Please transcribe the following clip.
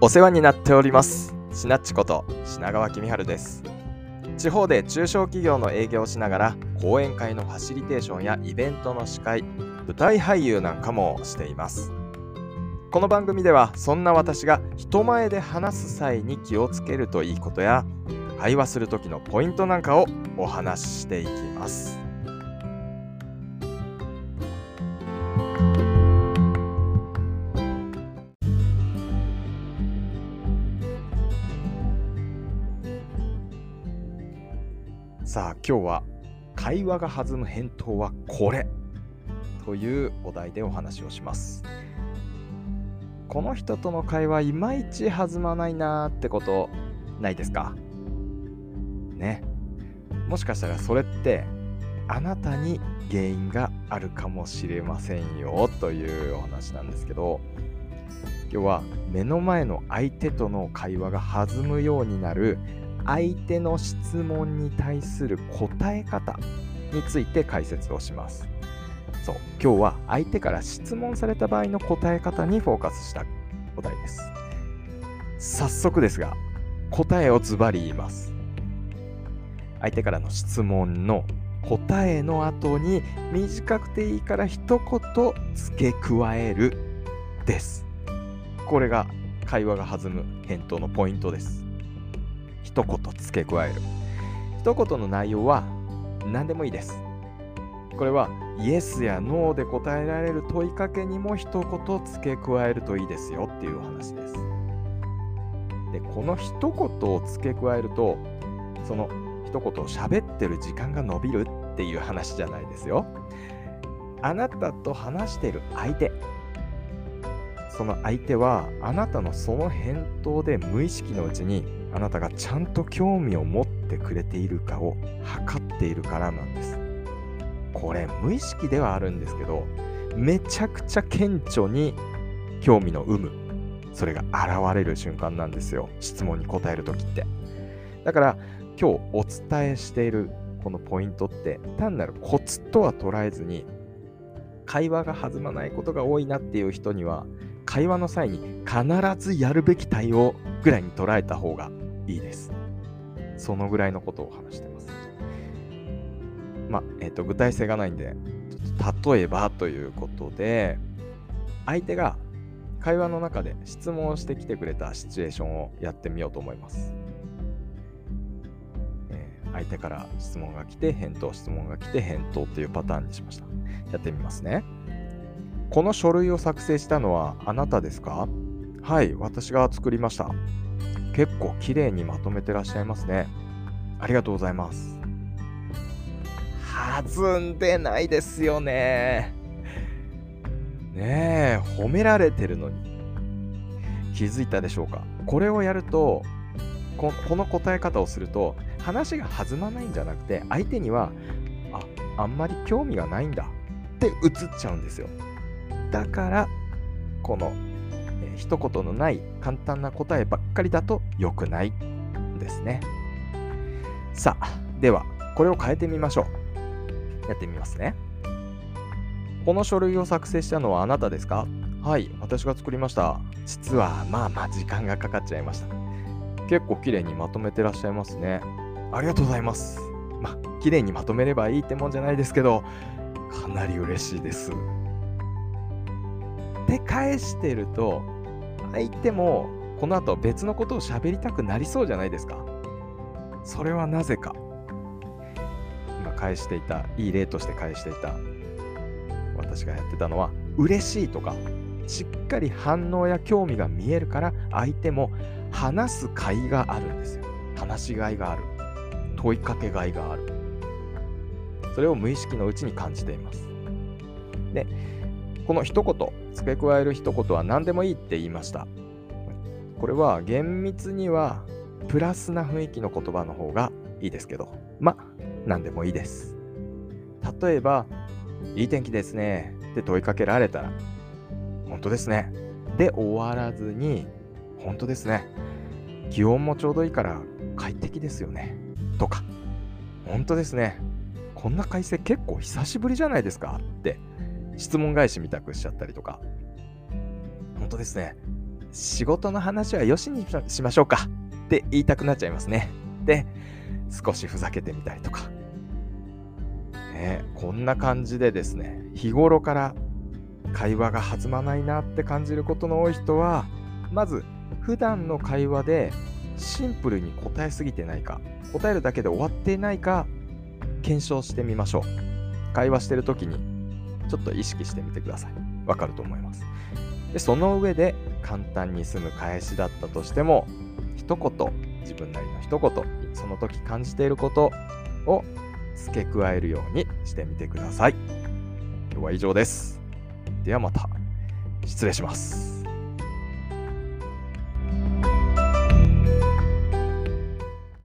お世話になっております。しなっちこと品川公春です。地方で中小企業の営業をしながら講演会のファシリテーションやイベントの司会舞台俳優なんかもしています。この番組ではそんな私が人前で話す際に気をつけるといいことや会話する時のポイントなんかをお話ししていきます。さあ今日は会話が弾む返答はこれ。というお題でお話をします。この人との会話いまいち弾まないなーってことないですか？ね。もしかしたらそれってあなたに原因があるかもしれませんよ。というお話なんですけど今日は目の前の相手との会話が弾むようになる相手の質問に対する答え方について解説をします。そう今日は相手から質問された場合の答え方にフォーカスしたお題です。早速ですが答えをズバリ言います。相手からの質問の答えの後に短くていいから一言付け加えるです。これが会話が弾む返答のポイントです。一言付け加える。一言の内容は何でもいいです。これはイエスやノーで答えられる問いかけにも一言付け加えるといいですよっていうお話です。で、この一言を付け加えると、その一言を喋ってる時間が伸びるっていう話じゃないですよ。あなたと話してる相手、その相手はあなたのその返答で無意識のうちにあなたがちゃんと興味を持ってくれているかを測っているからなんです。これ無意識ではあるんですけどめちゃくちゃ顕著に興味の有無それが現れる瞬間なんですよ質問に答える時ってだから今日お伝えしているこのポイントって単なるコツとは捉えずに会話が弾まないことが多いなっていう人には会話の際に必ずやるべき対応ぐらいに捉えた方がいいです。そのぐらいのことを話してます。まあ、えっ、ー、と、具体性がないんで、例えばということで、相手が会話の中で質問をしてきてくれたシチュエーションをやってみようと思います。えー、相手から質問が来て、返答、質問が来て、返答というパターンにしました。やってみますね。この書類を作成したのはあなたですか？はい、私が作りました。結構綺麗にまとめてらっしゃいますね。ありがとうございます。弾んでないですよね。ねえ、褒められてるのに。気づいたでしょうか？これをやるとこ、この答え方をすると、話が弾まないんじゃなくて、相手には、あ、あんまり興味がないんだって映っちゃうんですよ。だからこの、えー、一言のない簡単な答えばっかりだと良くないですね。さあ、ではこれを変えてみましょう。やってみますね。この書類を作成したのはあなたですか？はい、私が作りました。実はまあまあ時間がかかっちゃいました。結構綺麗にまとめてらっしゃいますね。ありがとうございます。まあ、綺麗にまとめればいいってもんじゃないですけど、かなり嬉しいです。て返してると相手もこの後別のことを喋りたくなりそうじゃないですか。それはなぜか。今返していたいい例として返していた私がやってたのは嬉しいとかしっかり反応や興味が見えるから相手も話す甲斐があるんですよ。話しがいがある。問いかけがいがある。それを無意識のうちに感じています。でこの一言、付け加える一言は何でもいいって言いました。これは厳密にはプラスな雰囲気の言葉の方がいいですけど、ま、何でもいいです。例えば、いい天気ですねって問いかけられたら、本当ですね。で終わらずに、本当ですね。気温もちょうどいいから快適ですよね。とか、本当ですね。こんな快晴結構久しぶりじゃないですかって質問返しみたくしちゃったりとか、本当ですね。仕事の話はよしにしましょうかって言いたくなっちゃいますね。で、少しふざけてみたりとか。ね、こんな感じでですね、日頃から会話が弾まないなって感じることの多い人は、まず普段の会話でシンプルに答えすぎてないか、答えるだけで終わっていないか、検証してみましょう。会話してる時にちょっと意識してみてください。わかると思います。で、その上で簡単に済む返しだったとしても、一言、自分なりの一言、その時感じていることを付け加えるようにしてみてください。今日は以上です。ではまた。失礼します。